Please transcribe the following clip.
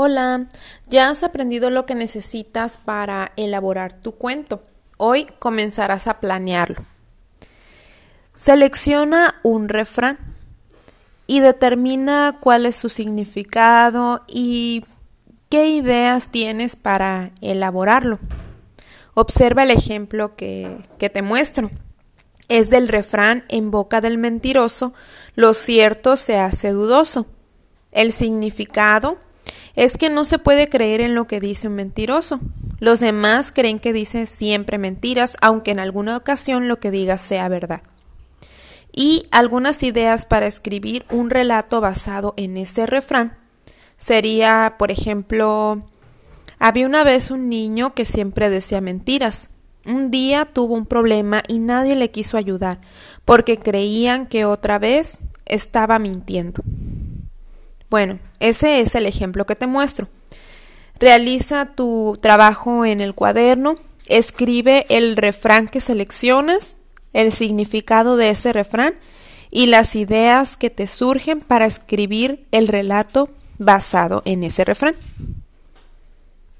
Hola, ya has aprendido lo que necesitas para elaborar tu cuento. Hoy comenzarás a planearlo. Selecciona un refrán y determina cuál es su significado y qué ideas tienes para elaborarlo. Observa el ejemplo que, que te muestro. Es del refrán en boca del mentiroso, lo cierto se hace dudoso. El significado es que no se puede creer en lo que dice un mentiroso. Los demás creen que dice siempre mentiras, aunque en alguna ocasión lo que diga sea verdad. Y algunas ideas para escribir un relato basado en ese refrán sería, por ejemplo, había una vez un niño que siempre decía mentiras. Un día tuvo un problema y nadie le quiso ayudar porque creían que otra vez estaba mintiendo. Bueno, ese es el ejemplo que te muestro. Realiza tu trabajo en el cuaderno, escribe el refrán que seleccionas, el significado de ese refrán y las ideas que te surgen para escribir el relato basado en ese refrán.